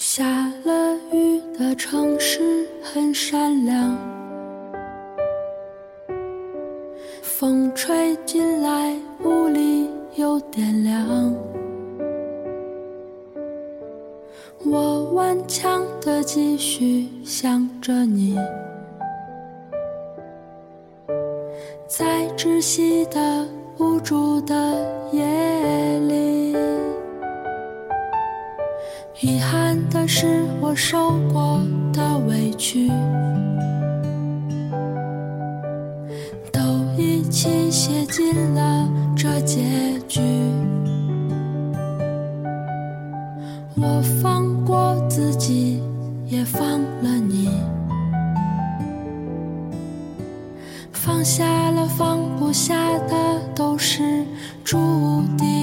下了雨的城市很善良。风吹进来屋里有点凉。我顽强的继续想着你。在窒息的无助的夜里遗憾的是我受过的委屈，都一起写进了这结局。我放过自己，也放了你，放下了放不下的都是注定。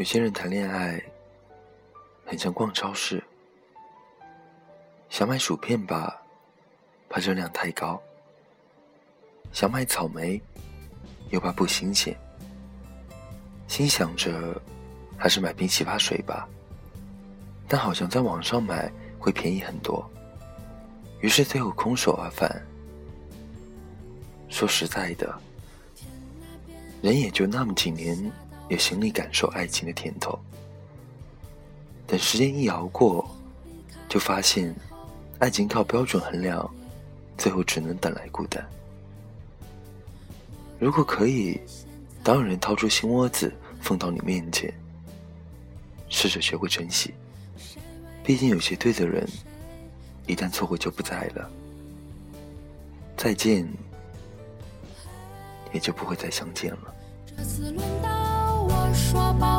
有些人谈恋爱很像逛超市，想买薯片吧，怕热量太高；想买草莓，又怕不新鲜。心想着还是买瓶洗发水吧，但好像在网上买会便宜很多，于是最后空手而返。说实在的，人也就那么几年。有心力感受爱情的甜头，等时间一熬过，就发现爱情靠标准衡量，最后只能等来孤单。如果可以，当有人掏出心窝子放到你面前，试着学会珍惜。毕竟有些对的人，一旦错过就不在了，再见也就不会再相见了。说吧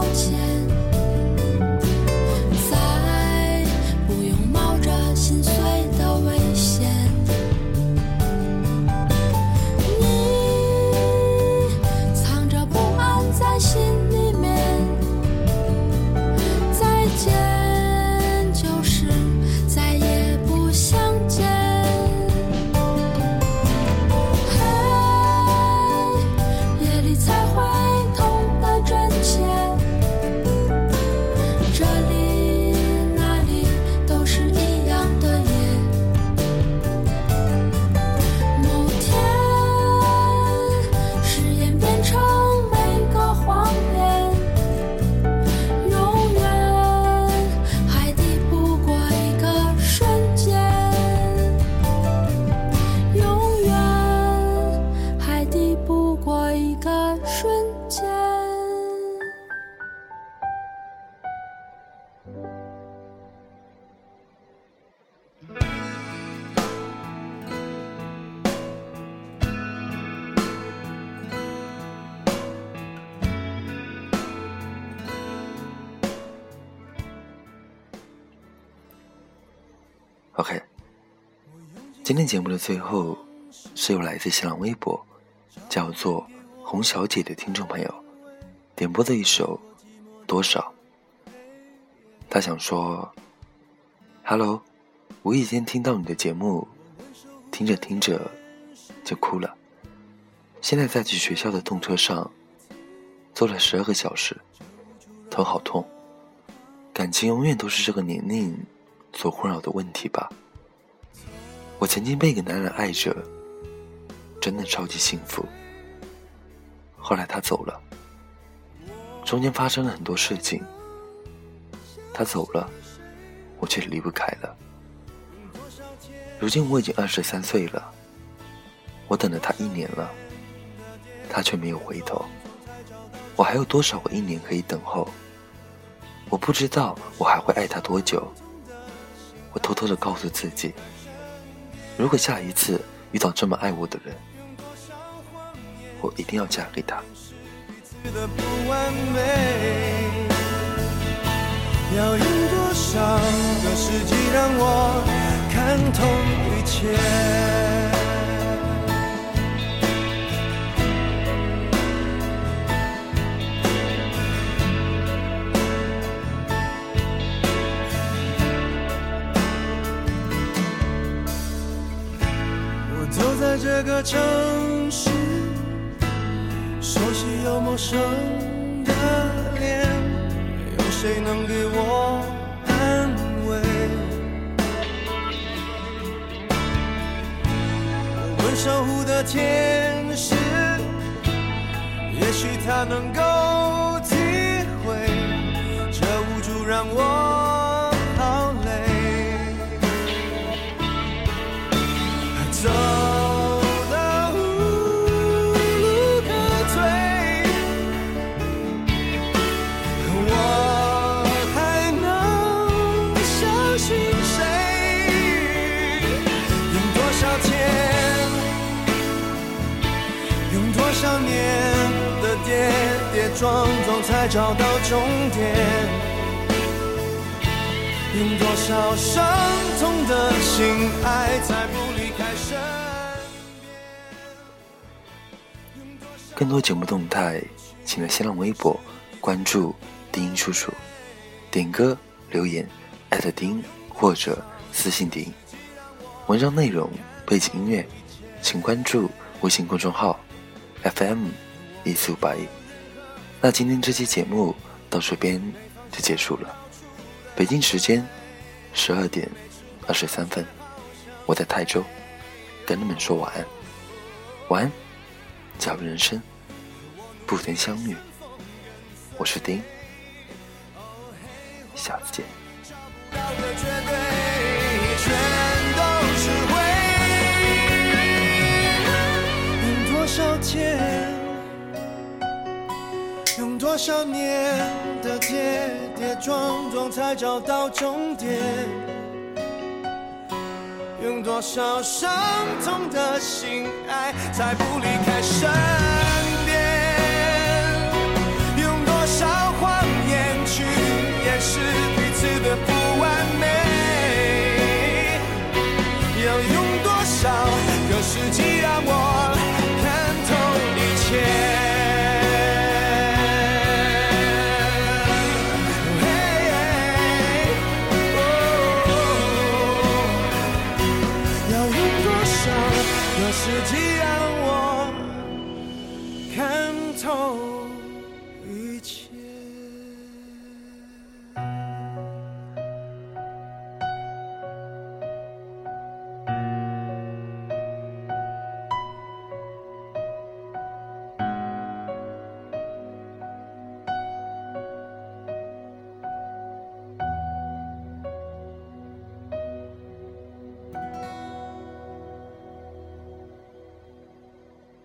OK，今天节目的最后是由来自新浪微博叫做“洪小姐”的听众朋友点播的一首《多少》。他想说：“Hello，无意间听到你的节目，听着听着就哭了。现在在去学校的动车上，坐了十二个小时，头好痛。感情永远都是这个年龄。”所困扰的问题吧。我曾经被一个男人爱着，真的超级幸福。后来他走了，中间发生了很多事情。他走了，我却离不开了。如今我已经二十三岁了，我等了他一年了，他却没有回头。我还有多少个一年可以等候？我不知道我还会爱他多久。我偷偷的告诉自己，如果下一次遇到这么爱我的人，我一定要嫁给他。要用多少个世纪让我看透一切？的城市，熟悉又陌生的脸，有谁能给我安慰？我问守护的天使，也许他能够体会这无助让我才找到终点？用多少伤痛的心爱，才不离开身边？更多节目动态，请在新浪微博关注丁音叔叔，点歌留言艾特丁或者私信丁。文章内容、背景音乐，请关注微信公众号 FM 一四五八一。那今天这期节目到这边就结束了。北京时间十二点二十三分，我在泰州跟你们说晚安，晚安，假如人生不曾相遇，我是丁，下次见。多少年的跌跌撞撞才找到终点？用多少伤痛的心爱，才不离开身边？用多少谎言去掩饰彼此的不完美？要用多少个世纪让我看透一切？是既然